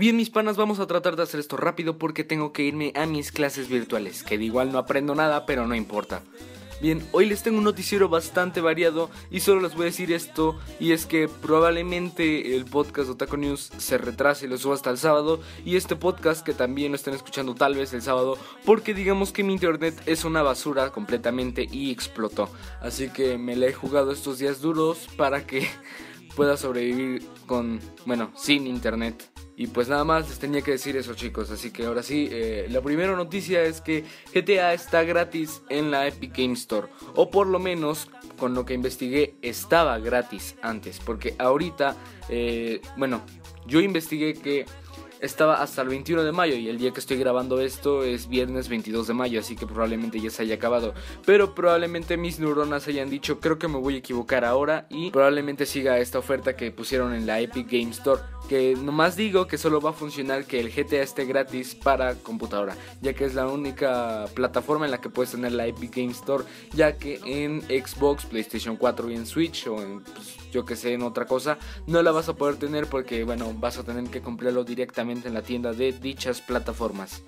Bien, mis panas, vamos a tratar de hacer esto rápido porque tengo que irme a mis clases virtuales, que de igual no aprendo nada, pero no importa. Bien, hoy les tengo un noticiero bastante variado y solo les voy a decir esto y es que probablemente el podcast Otaku News se retrase y lo suba hasta el sábado y este podcast que también lo estén escuchando tal vez el sábado porque digamos que mi internet es una basura completamente y explotó. Así que me la he jugado estos días duros para que pueda sobrevivir con, bueno, sin internet. Y pues nada más les tenía que decir eso chicos, así que ahora sí, eh, la primera noticia es que GTA está gratis en la Epic Game Store, o por lo menos con lo que investigué estaba gratis antes, porque ahorita, eh, bueno, yo investigué que estaba hasta el 21 de mayo y el día que estoy grabando esto es viernes 22 de mayo, así que probablemente ya se haya acabado. Pero probablemente mis neuronas hayan dicho, creo que me voy a equivocar ahora y probablemente siga esta oferta que pusieron en la Epic Game Store. Que nomás digo que solo va a funcionar que el GTA esté gratis para computadora, ya que es la única plataforma en la que puedes tener la Epic Game Store, ya que en Xbox, PlayStation 4 y en Switch o en pues, yo que sé en otra cosa, no la vas a poder tener porque bueno, vas a tener que comprarlo directamente en la tienda de dichas plataformas.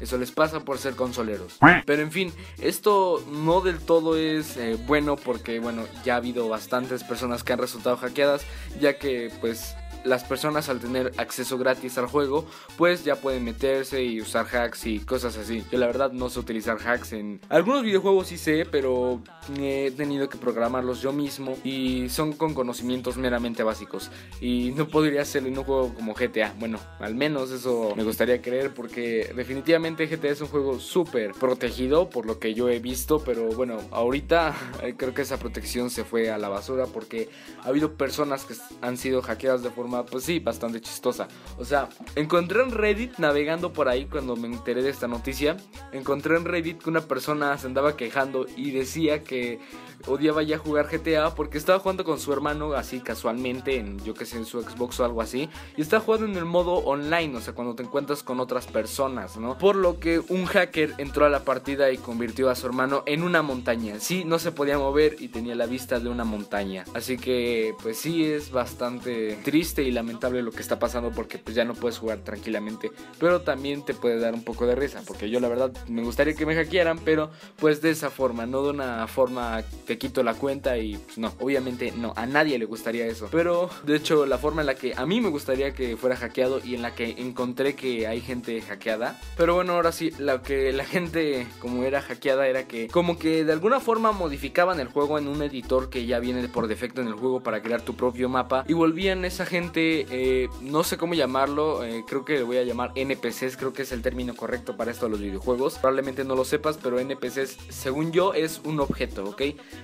Eso les pasa por ser consoleros. Pero en fin, esto no del todo es eh, bueno porque bueno, ya ha habido bastantes personas que han resultado hackeadas, ya que pues las personas al tener acceso gratis al juego, pues ya pueden meterse y usar hacks y cosas así. Yo la verdad no sé utilizar hacks en algunos videojuegos sí sé, pero he tenido que programarlos yo mismo y son con conocimientos meramente básicos y no podría hacerlo en un juego como GTA. Bueno, al menos eso me gustaría creer porque definitivamente GTA es un juego súper protegido por lo que yo he visto, pero bueno, ahorita creo que esa protección se fue a la basura porque ha habido personas que han sido hackeadas de forma pues sí, bastante chistosa. O sea, encontré en Reddit, navegando por ahí cuando me enteré de esta noticia, encontré en Reddit que una persona se andaba quejando y decía que odiaba ya jugar GTA porque estaba jugando con su hermano así casualmente, en yo que sé, en su Xbox o algo así, y estaba jugando en el modo online, o sea, cuando te encuentras con otras personas, ¿no? Por lo que un hacker entró a la partida y convirtió a su hermano en una montaña. Sí, no se podía mover y tenía la vista de una montaña. Así que, pues sí, es bastante triste y lamentable lo que está pasando porque pues ya no puedes jugar tranquilamente. Pero también te puede dar un poco de risa porque yo la verdad me gustaría que me hackearan, pero pues de esa forma, no de una forma te quito la cuenta y pues no, obviamente no, a nadie le gustaría eso. Pero de hecho la forma en la que a mí me gustaría que fuera hackeado y en la que encontré que hay gente hackeada. Pero bueno, ahora sí, lo que la gente como era hackeada era que como que de alguna forma modificaban el juego en un editor que ya viene por defecto en el juego para crear tu propio mapa y volvían esa gente eh, no sé cómo llamarlo, eh, creo que le voy a llamar NPCs, creo que es el término correcto para esto de los videojuegos. Probablemente no lo sepas, pero NPCs, según yo, es un objeto, ¿ok?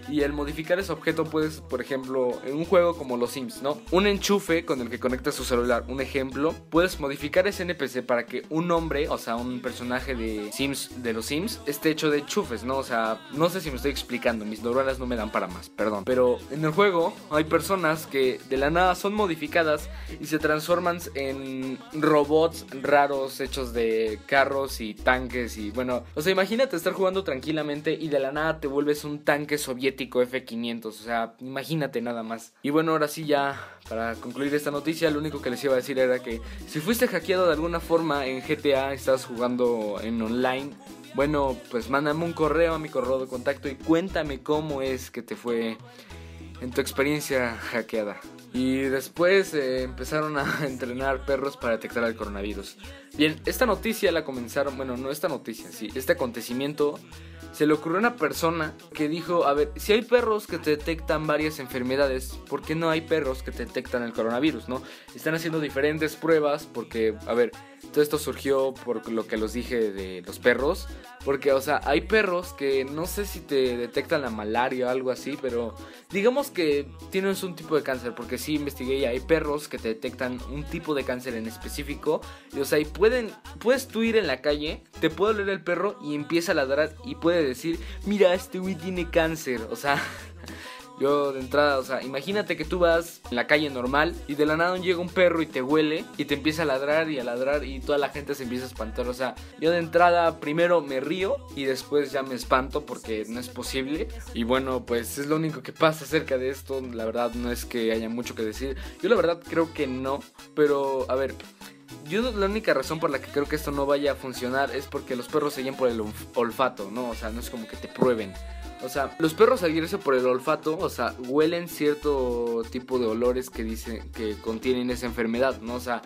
Y el modificar ese objeto puedes, por ejemplo, en un juego como los Sims, ¿no? Un enchufe con el que conectas su celular, un ejemplo, puedes modificar ese NPC para que un hombre, o sea, un personaje de Sims, de los Sims, esté hecho de enchufes, ¿no? O sea, no sé si me estoy explicando, mis neuronas no me dan para más, perdón. Pero en el juego hay personas que de la nada son modificadas y se transforman en robots raros hechos de carros y tanques y bueno, o sea, imagínate estar jugando tranquilamente y de la nada te vuelves un tanque soviético F500, o sea, imagínate nada más. Y bueno, ahora sí ya para concluir esta noticia, lo único que les iba a decir era que si fuiste hackeado de alguna forma en GTA, estás jugando en online, bueno, pues mándame un correo a mi correo de contacto y cuéntame cómo es que te fue en tu experiencia hackeada. Y después eh, empezaron a entrenar perros para detectar el coronavirus. Bien, esta noticia la comenzaron, bueno, no esta noticia, sí, este acontecimiento se le ocurrió a una persona que dijo, a ver, si hay perros que te detectan varias enfermedades, ¿por qué no hay perros que te detectan el coronavirus, no? Están haciendo diferentes pruebas porque, a ver, todo esto surgió por lo que los dije de los perros. Porque, o sea, hay perros que no sé si te detectan la malaria o algo así, pero digamos que tienes un tipo de cáncer. Porque sí investigué y hay perros que te detectan un tipo de cáncer en específico. Y, o sea, pueden, puedes tú ir en la calle, te puede oler el perro y empieza a ladrar y puede decir, mira, este güey tiene cáncer. O sea... Yo de entrada, o sea, imagínate que tú vas en la calle normal y de la nada llega un perro y te huele y te empieza a ladrar y a ladrar y toda la gente se empieza a espantar. O sea, yo de entrada primero me río y después ya me espanto porque no es posible. Y bueno, pues es lo único que pasa acerca de esto. La verdad no es que haya mucho que decir. Yo la verdad creo que no. Pero, a ver, yo la única razón por la que creo que esto no vaya a funcionar es porque los perros se guían por el olfato, ¿no? O sea, no es como que te prueben. O sea, los perros al guiarse por el olfato, o sea, huelen cierto tipo de olores que dicen que contienen esa enfermedad, ¿no? O sea,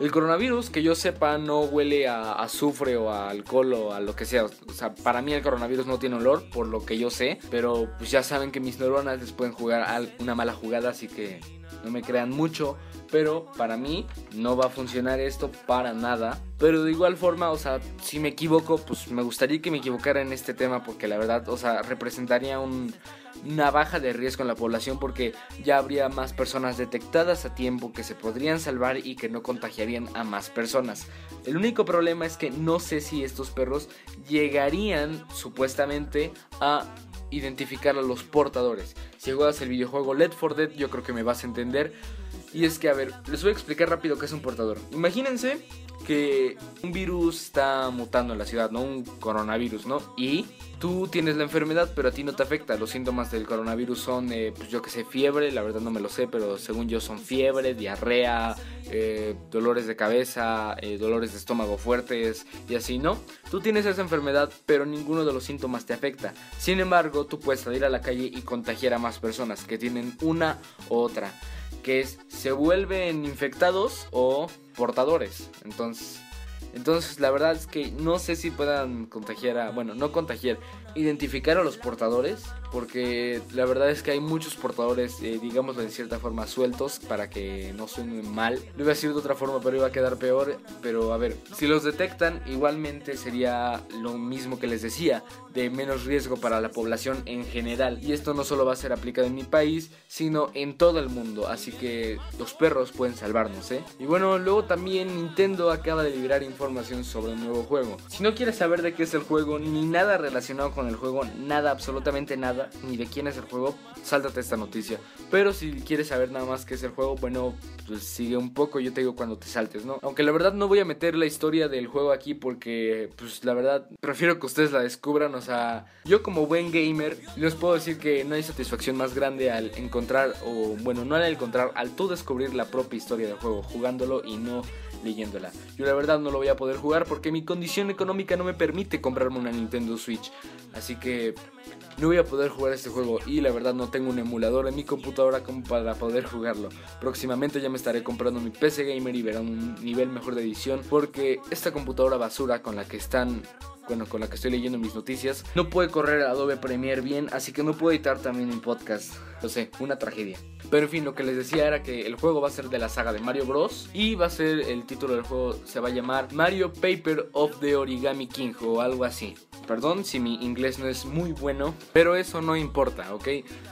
el coronavirus, que yo sepa, no huele a azufre o a alcohol o a lo que sea. O sea, para mí el coronavirus no tiene olor, por lo que yo sé. Pero pues ya saben que mis neuronas les pueden jugar una mala jugada, así que no me crean mucho. Pero para mí no va a funcionar esto para nada. Pero de igual forma, o sea, si me equivoco, pues me gustaría que me equivocara en este tema porque la verdad, o sea, representaría una baja de riesgo en la población porque ya habría más personas detectadas a tiempo que se podrían salvar y que no contagiarían a más personas. El único problema es que no sé si estos perros llegarían supuestamente a identificar a los portadores. Si juegas el videojuego Let for Dead, yo creo que me vas a entender. Y es que, a ver, les voy a explicar rápido qué es un portador. Imagínense que un virus está mutando en la ciudad, ¿no? Un coronavirus, ¿no? Y tú tienes la enfermedad, pero a ti no te afecta. Los síntomas del coronavirus son, eh, pues yo que sé, fiebre, la verdad no me lo sé, pero según yo son fiebre, diarrea, eh, dolores de cabeza, eh, dolores de estómago fuertes y así, ¿no? Tú tienes esa enfermedad, pero ninguno de los síntomas te afecta. Sin embargo, tú puedes salir a la calle y contagiar a más personas que tienen una u otra que es se vuelven infectados o portadores. Entonces, entonces la verdad es que no sé si puedan contagiar a, bueno, no contagiar, identificar a los portadores porque la verdad es que hay muchos portadores, eh, digamos de cierta forma, sueltos para que no suenen mal. Lo iba a decir de otra forma, pero iba a quedar peor. Pero a ver, si los detectan, igualmente sería lo mismo que les decía, de menos riesgo para la población en general. Y esto no solo va a ser aplicado en mi país, sino en todo el mundo. Así que los perros pueden salvarnos, ¿eh? Y bueno, luego también Nintendo acaba de liberar información sobre un nuevo juego. Si no quieres saber de qué es el juego, ni nada relacionado con el juego, nada, absolutamente nada ni de quién es el juego, sáltate esta noticia. Pero si quieres saber nada más qué es el juego, bueno, pues sigue un poco, yo te digo cuando te saltes, ¿no? Aunque la verdad no voy a meter la historia del juego aquí porque, pues la verdad, prefiero que ustedes la descubran, o sea, yo como buen gamer, les puedo decir que no hay satisfacción más grande al encontrar, o bueno, no al encontrar, al tú descubrir la propia historia del juego, jugándolo y no leyéndola. Yo la verdad no lo voy a poder jugar porque mi condición económica no me permite comprarme una Nintendo Switch. Así que no voy a poder jugar este juego y la verdad no tengo un emulador en mi computadora como para poder jugarlo. Próximamente ya me estaré comprando mi PC gamer y verán un nivel mejor de edición porque esta computadora basura con la que están bueno, con la que estoy leyendo mis noticias, no puede correr Adobe Premiere bien, así que no puedo editar también mi podcast. Lo sé, una tragedia. Pero en fin, lo que les decía era que el juego va a ser de la saga de Mario Bros. Y va a ser, el título del juego se va a llamar Mario Paper of the Origami King o algo así. Perdón si mi inglés no es muy bueno, pero eso no importa, ¿ok?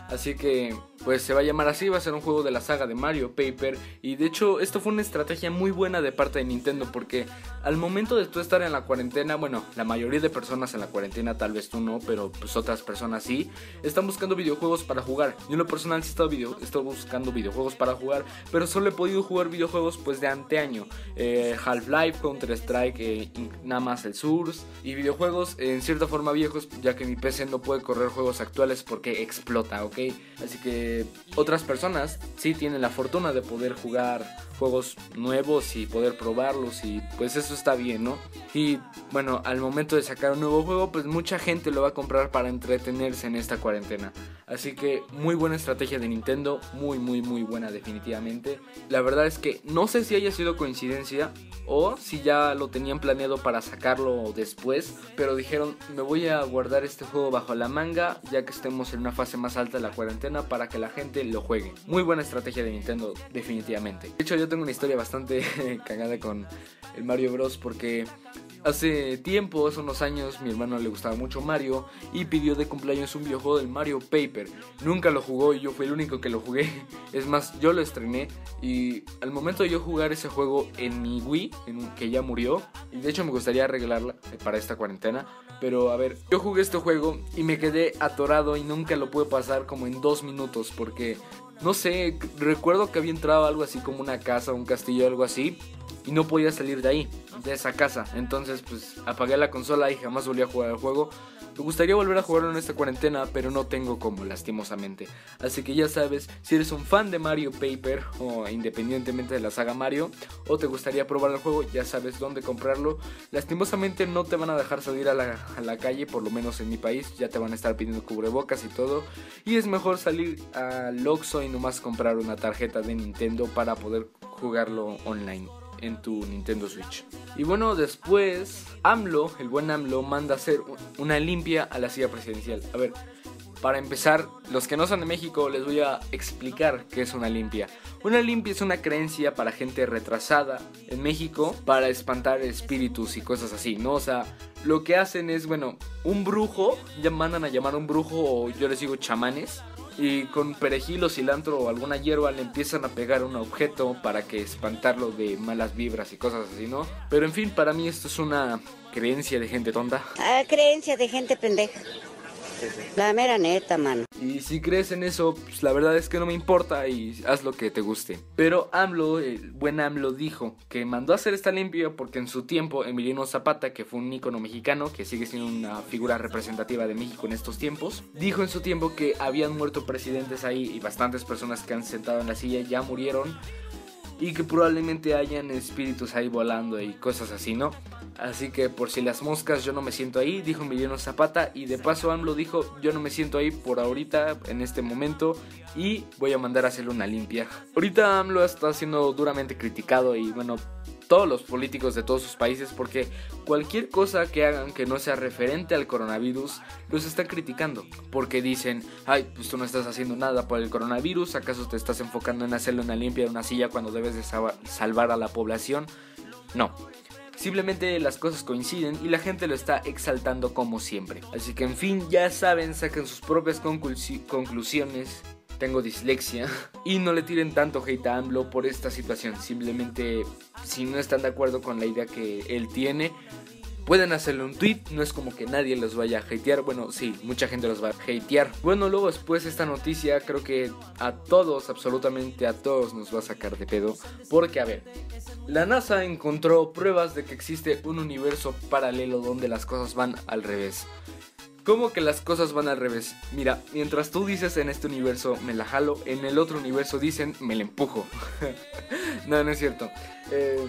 Así que pues se va a llamar así, va a ser un juego de la saga de Mario Paper y de hecho esto fue una estrategia muy buena de parte de Nintendo porque al momento de tú estar en la cuarentena, bueno, la mayoría de personas en la cuarentena, tal vez tú no, pero pues otras personas sí, están buscando videojuegos para jugar. Yo en lo personal sí he estado, video, buscando videojuegos para jugar, pero solo he podido jugar videojuegos pues de anteaño, eh, Half-Life, Counter-Strike, eh, nada más el Source y videojuegos en cierta forma viejos ya que mi PC no puede correr juegos actuales porque explota, ¿ok? Así que otras personas sí tienen la fortuna de poder jugar juegos nuevos y poder probarlos y pues eso está bien, ¿no? Y bueno, al momento de sacar un nuevo juego, pues mucha gente lo va a comprar para entretenerse en esta cuarentena. Así que muy buena estrategia de Nintendo, muy muy muy buena definitivamente. La verdad es que no sé si haya sido coincidencia o si ya lo tenían planeado para sacarlo después, pero dijeron, me voy a guardar este juego bajo la manga ya que estemos en una fase más alta de la cuarentena para que la gente lo juegue. Muy buena estrategia de Nintendo definitivamente. De hecho yo tengo una historia bastante cagada con el Mario Bros porque Hace tiempo, hace unos años, mi hermano le gustaba mucho Mario y pidió de cumpleaños un videojuego del Mario Paper. Nunca lo jugó y yo fui el único que lo jugué. Es más, yo lo estrené y al momento de yo jugar ese juego en mi Wii, que ya murió, y de hecho me gustaría arreglarla para esta cuarentena, pero a ver, yo jugué este juego y me quedé atorado y nunca lo pude pasar como en dos minutos porque no sé, recuerdo que había entrado algo así como una casa, un castillo, algo así, y no podía salir de ahí, de esa casa. Entonces, pues apagué la consola y jamás volví a jugar el juego. Me gustaría volver a jugarlo en esta cuarentena, pero no tengo como, lastimosamente. Así que ya sabes, si eres un fan de Mario Paper, o independientemente de la saga Mario, o te gustaría probar el juego, ya sabes dónde comprarlo. Lastimosamente no te van a dejar salir a la, a la calle, por lo menos en mi país, ya te van a estar pidiendo cubrebocas y todo. Y es mejor salir al Oxxo y nomás comprar una tarjeta de Nintendo para poder jugarlo online en tu Nintendo Switch. Y bueno, después AMLO, el buen AMLO, manda hacer una limpia a la silla presidencial. A ver, para empezar, los que no son de México les voy a explicar qué es una limpia. Una limpia es una creencia para gente retrasada en México para espantar espíritus y cosas así, ¿no? O sea, lo que hacen es, bueno, un brujo, ya mandan a llamar un brujo o yo les digo chamanes y con perejil o cilantro o alguna hierba le empiezan a pegar un objeto para que espantarlo de malas vibras y cosas así, ¿no? Pero en fin, para mí esto es una creencia de gente tonta. Ah, creencia de gente pendeja. La mera neta, mano. Y si crees en eso, pues la verdad es que no me importa y haz lo que te guste. Pero AMLO, el buen AMLO, dijo que mandó a hacer esta limpia porque en su tiempo Emiliano Zapata, que fue un ícono mexicano, que sigue siendo una figura representativa de México en estos tiempos, dijo en su tiempo que habían muerto presidentes ahí y bastantes personas que han sentado en la silla ya murieron y que probablemente hayan espíritus ahí volando y cosas así, ¿no? Así que por si las moscas yo no me siento ahí, dijo Emiliano Zapata y de paso AMLO dijo yo no me siento ahí por ahorita, en este momento y voy a mandar a hacerle una limpia. Ahorita AMLO está siendo duramente criticado y bueno, todos los políticos de todos sus países porque cualquier cosa que hagan que no sea referente al coronavirus los están criticando porque dicen, ay, pues tú no estás haciendo nada por el coronavirus, ¿acaso te estás enfocando en hacerle una limpia de una silla cuando debes de salvar a la población? No. Simplemente las cosas coinciden y la gente lo está exaltando como siempre. Así que en fin, ya saben, saquen sus propias conclusiones tengo dislexia. Y no le tiren tanto hate a AMLO por esta situación. Simplemente, si no están de acuerdo con la idea que él tiene, pueden hacerle un tweet. No es como que nadie los vaya a hatear. Bueno, sí, mucha gente los va a hatear. Bueno, luego después esta noticia, creo que a todos, absolutamente a todos, nos va a sacar de pedo. Porque, a ver, la NASA encontró pruebas de que existe un universo paralelo donde las cosas van al revés. ¿Cómo que las cosas van al revés? Mira, mientras tú dices en este universo me la jalo, en el otro universo dicen me la empujo. no, no es cierto. Eh,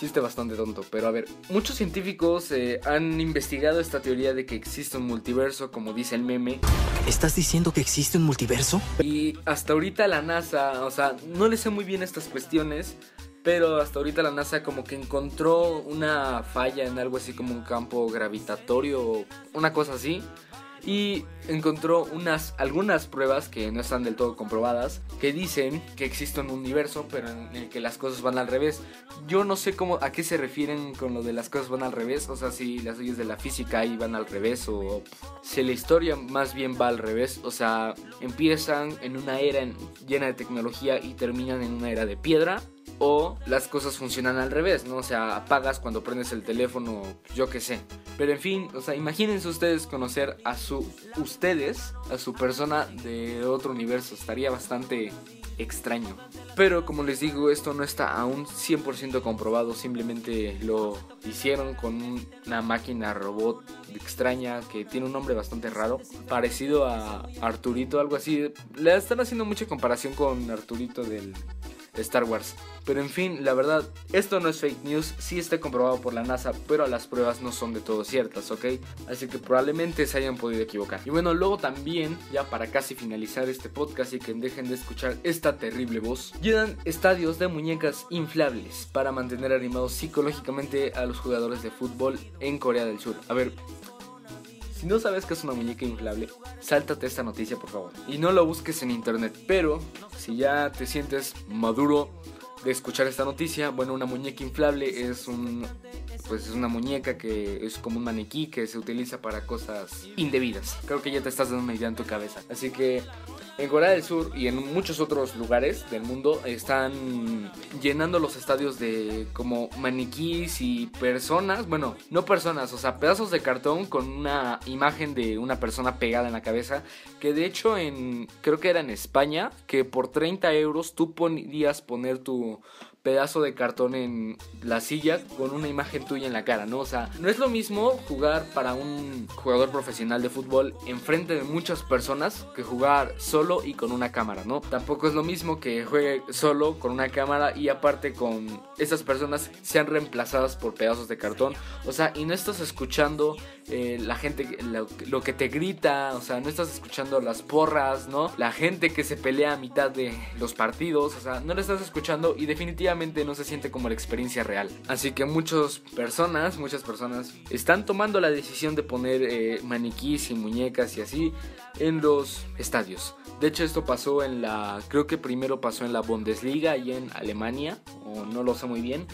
chiste bastante tonto, pero a ver, muchos científicos eh, han investigado esta teoría de que existe un multiverso, como dice el meme. ¿Estás diciendo que existe un multiverso? Y hasta ahorita la NASA, o sea, no le sé muy bien estas cuestiones, pero hasta ahorita la NASA como que encontró una falla en algo así como un campo gravitatorio, una cosa así. Y encontró unas, algunas pruebas que no están del todo comprobadas que dicen que existe un universo pero en el que las cosas van al revés. Yo no sé cómo, a qué se refieren con lo de las cosas van al revés, o sea, si las leyes de la física ahí van al revés o si la historia más bien va al revés, o sea, empiezan en una era llena de tecnología y terminan en una era de piedra o las cosas funcionan al revés, ¿no? O sea, apagas cuando prendes el teléfono, yo qué sé. Pero en fin, o sea, imagínense ustedes conocer a su ustedes, a su persona de otro universo, estaría bastante extraño. Pero como les digo, esto no está aún 100% comprobado, simplemente lo hicieron con una máquina robot extraña que tiene un nombre bastante raro, parecido a Arturito, algo así. Le están haciendo mucha comparación con Arturito del Star Wars. Pero en fin, la verdad, esto no es fake news, sí está comprobado por la NASA, pero las pruebas no son de todo ciertas, ¿ok? Así que probablemente se hayan podido equivocar. Y bueno, luego también, ya para casi finalizar este podcast y que dejen de escuchar esta terrible voz, llenan estadios de muñecas inflables para mantener animados psicológicamente a los jugadores de fútbol en Corea del Sur. A ver, si no sabes que es una muñeca inflable, sáltate esta noticia por favor. Y no lo busques en internet. Pero si ya te sientes maduro de escuchar esta noticia, bueno, una muñeca inflable es un pues es una muñeca que es como un maniquí que se utiliza para cosas indebidas. Creo que ya te estás dando una en tu cabeza. Así que en Corea del Sur y en muchos otros lugares del mundo están llenando los estadios de como maniquís y personas, bueno, no personas, o sea, pedazos de cartón con una imagen de una persona pegada en la cabeza, que de hecho en, creo que era en España, que por 30 euros tú podías poner tu pedazo de cartón en la silla con una imagen tuya en la cara, ¿no? O sea, no es lo mismo jugar para un jugador profesional de fútbol enfrente de muchas personas que jugar solo y con una cámara, ¿no? Tampoco es lo mismo que juegue solo con una cámara y aparte con esas personas sean reemplazadas por pedazos de cartón. O sea, y no estás escuchando eh, la gente, lo, que te grita, o sea, no estás escuchando las porras, ¿no? La gente que se pelea a mitad de los partidos, o sea, no lo estás escuchando y definitivamente no se siente como la experiencia real. Así que muchas personas, muchas personas están tomando la decisión de poner eh, maniquís y muñecas y así en los estadios. De hecho, esto pasó en la, creo que primero pasó en la Bundesliga y en Alemania, o no lo sé muy bien.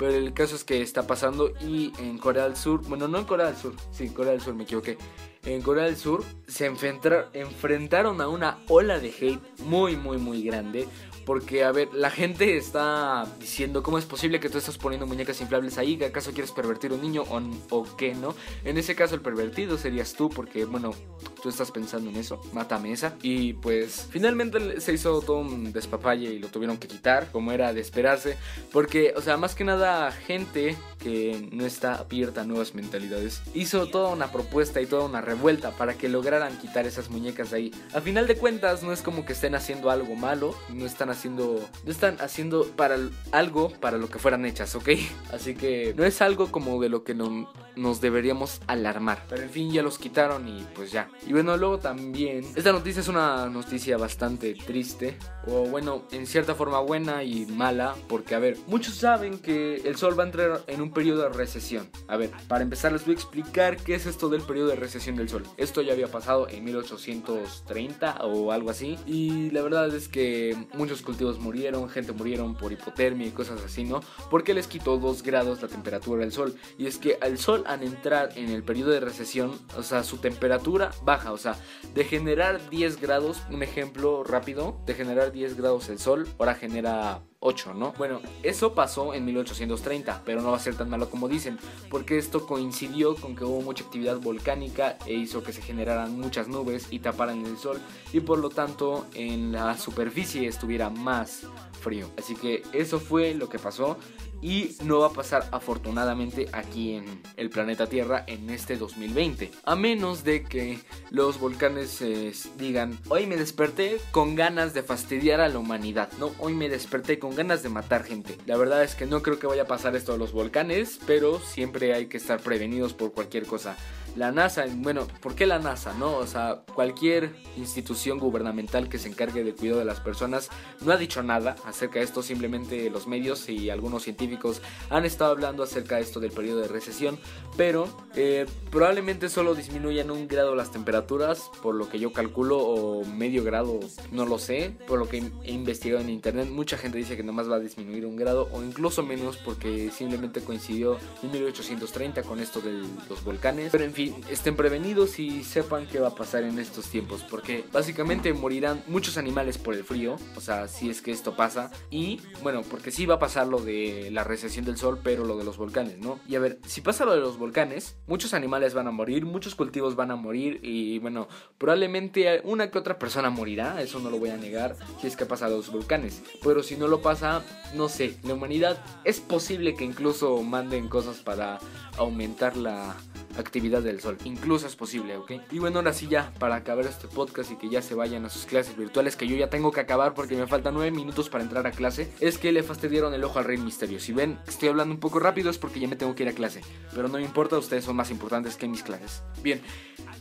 Pero el caso es que está pasando y en Corea del Sur, bueno, no en Corea del Sur, sí, en Corea del Sur me equivoqué. En Corea del Sur se enfrentaron a una ola de hate muy, muy, muy grande porque, a ver, la gente está diciendo cómo es posible que tú estás poniendo muñecas inflables ahí, acaso quieres pervertir a un niño o, o qué, ¿no? En ese caso el pervertido serías tú, porque, bueno, tú estás pensando en eso, mátame esa. Y pues finalmente se hizo todo un despapalle y lo tuvieron que quitar, como era de esperarse, porque, o sea, más que nada gente que no está abierta a nuevas mentalidades, hizo toda una propuesta y toda una revuelta para que lograran quitar esas muñecas de ahí. A final de cuentas, no es como que estén haciendo algo malo, no están haciendo, no están haciendo para algo para lo que fueran hechas, ¿ok? Así que no es algo como de lo que no, nos deberíamos alarmar. Pero en fin, ya los quitaron y pues ya. Y bueno, luego también, esta noticia es una noticia bastante triste, o bueno, en cierta forma buena y mala, porque a ver, muchos saben que el Sol va a entrar en un periodo de recesión. A ver, para empezar les voy a explicar qué es esto del periodo de recesión del Sol. Esto ya había pasado en 1830 o algo así, y la verdad es que muchos cultivos murieron, gente murieron por hipotermia y cosas así, ¿no? Porque les quitó 2 grados la temperatura del Sol. Y es que al Sol al entrar en el periodo de recesión, o sea, su temperatura baja, o sea, de generar 10 grados, un ejemplo rápido, de generar 10 grados el sol, ahora genera 8, ¿no? Bueno, eso pasó en 1830, pero no va a ser tan malo como dicen, porque esto coincidió con que hubo mucha actividad volcánica e hizo que se generaran muchas nubes y taparan el sol y por lo tanto en la superficie estuviera más frío. Así que eso fue lo que pasó y no va a pasar afortunadamente aquí en el planeta Tierra en este 2020. A menos de que los volcanes eh, digan, hoy me desperté con ganas de fastidiar a la humanidad, ¿no? Hoy me desperté con ganas de matar gente. La verdad es que no creo que vaya a pasar esto a los volcanes, pero siempre hay que estar prevenidos por cualquier cosa la NASA, bueno, ¿por qué la NASA? No, o sea, cualquier institución gubernamental que se encargue del cuidado de las personas no ha dicho nada acerca de esto, simplemente los medios y algunos científicos han estado hablando acerca de esto del periodo de recesión, pero eh, probablemente solo disminuyan un grado las temperaturas, por lo que yo calculo, o medio grado, no lo sé, por lo que he investigado en internet, mucha gente dice que nomás va a disminuir un grado o incluso menos porque simplemente coincidió en 1830 con esto de los volcanes, pero en fin, estén prevenidos y sepan qué va a pasar en estos tiempos, porque básicamente morirán muchos animales por el frío, o sea, si es que esto pasa, y bueno, porque sí va a pasar lo de la recesión del sol, pero lo de los volcanes, ¿no? Y a ver, si pasa lo de los volcanes, muchos animales van a morir, muchos cultivos van a morir, y bueno, probablemente una que otra persona morirá, eso no lo voy a negar, si es que pasa los volcanes, pero si no lo pasa, no sé, la humanidad es posible que incluso manden cosas para aumentar la actividad del sol. Incluso es posible, ¿ok? Y bueno, ahora sí ya, para acabar este podcast y que ya se vayan a sus clases virtuales, que yo ya tengo que acabar porque me faltan 9 minutos para entrar a clase, es que le fastidiaron el ojo al Rey Misterio. Si ven, estoy hablando un poco rápido es porque ya me tengo que ir a clase. Pero no me importa, ustedes son más importantes que mis clases. Bien,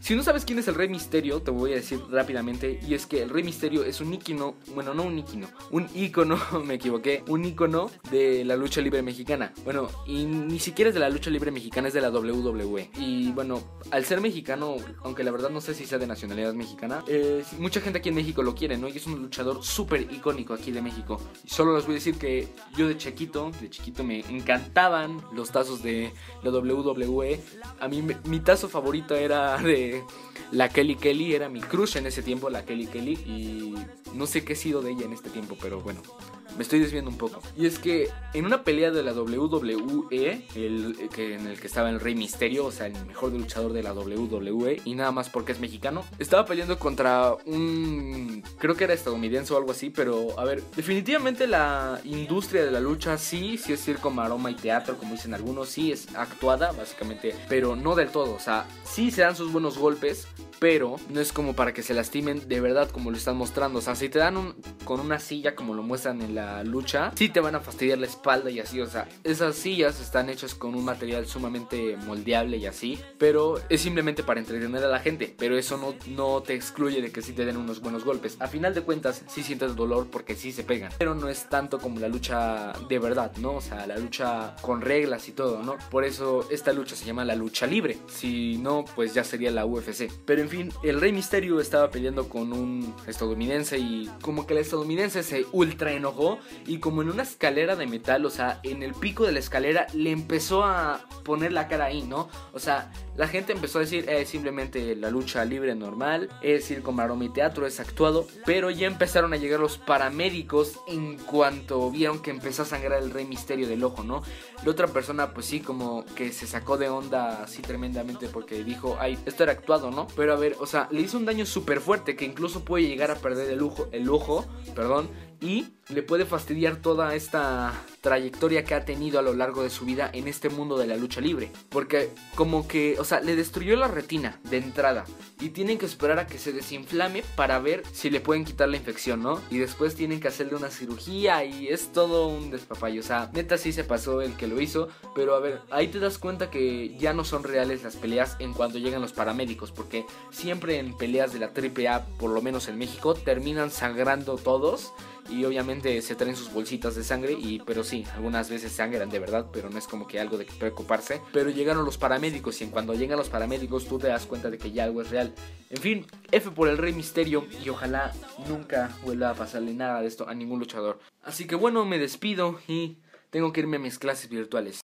si no sabes quién es el Rey Misterio, te voy a decir rápidamente, y es que el Rey Misterio es un ícono, bueno, no un ícono, un ícono, me equivoqué, un ícono de la lucha libre mexicana. Bueno, y ni siquiera es de la lucha libre mexicana, es de la WWE. Y bueno, al ser mexicano, aunque la verdad no sé si sea de nacionalidad mexicana, eh, mucha gente aquí en México lo quiere, ¿no? Y es un luchador súper icónico aquí de México. Solo les voy a decir que yo de chiquito, de chiquito me encantaban los tazos de la WWE. A mí mi tazo favorito era de la Kelly Kelly, era mi crush en ese tiempo, la Kelly Kelly, y no sé qué ha sido de ella en este tiempo, pero bueno, me estoy desviando un poco. Y es que en una pelea de la WWE, el, que, en el que estaba el Rey Misterio, o sea, el mejor luchador de la WWE, y nada más porque es mexicano, estaba peleando contra un... creo que era estadounidense o algo así, pero a ver, definitivamente la industria de la lucha sí, sí es circo, maroma y teatro, como dicen algunos, sí es actuada, básicamente, pero no del todo, o sea, sí se dan sus buenos golpes, pero no es como para que se lastimen de verdad como lo están mostrando. O sea, si te dan un, con una silla como lo muestran en la lucha, sí te van a fastidiar la espalda y así. O sea, esas sillas están hechas con un material sumamente moldeable y así, pero es simplemente para entretener a la gente. Pero eso no, no te excluye de que sí te den unos buenos golpes. A final de cuentas, sí sientes dolor porque sí se pegan, pero no es tanto como la lucha de verdad, ¿no? O sea, la lucha con reglas y todo, ¿no? Por eso esta lucha se llama la lucha libre. Si no, pues ya sería la UFC. Pero fin, el Rey Misterio estaba peleando con un estadounidense y como que el estadounidense se ultra enojó y como en una escalera de metal, o sea, en el pico de la escalera le empezó a poner la cara ahí, ¿no? O sea, la gente empezó a decir, es simplemente la lucha libre normal, es circo, maroma y teatro, es actuado, pero ya empezaron a llegar los paramédicos en cuanto vieron que empezó a sangrar el Rey Misterio del ojo, ¿no? La otra persona, pues sí, como que se sacó de onda así tremendamente porque dijo, ay, esto era actuado, ¿no? Pero o sea, le hizo un daño súper fuerte que incluso puede llegar a perder el ojo, el ojo, perdón, y le puede fastidiar toda esta trayectoria que ha tenido a lo largo de su vida en este mundo de la lucha libre. Porque como que, o sea, le destruyó la retina de entrada. Y tienen que esperar a que se desinflame para ver si le pueden quitar la infección, ¿no? Y después tienen que hacerle una cirugía y es todo un despapayo. O sea, neta sí se pasó el que lo hizo. Pero a ver, ahí te das cuenta que ya no son reales las peleas en cuanto llegan los paramédicos. Porque siempre en peleas de la AAA, por lo menos en México, terminan sangrando todos y obviamente se traen sus bolsitas de sangre y pero sí, algunas veces sangran de verdad, pero no es como que algo de que preocuparse. Pero llegaron los paramédicos y en cuando llegan los paramédicos tú te das cuenta de que ya algo es real. En fin, F por el Rey Misterio y ojalá nunca vuelva a pasarle nada de esto a ningún luchador. Así que bueno, me despido y tengo que irme a mis clases virtuales.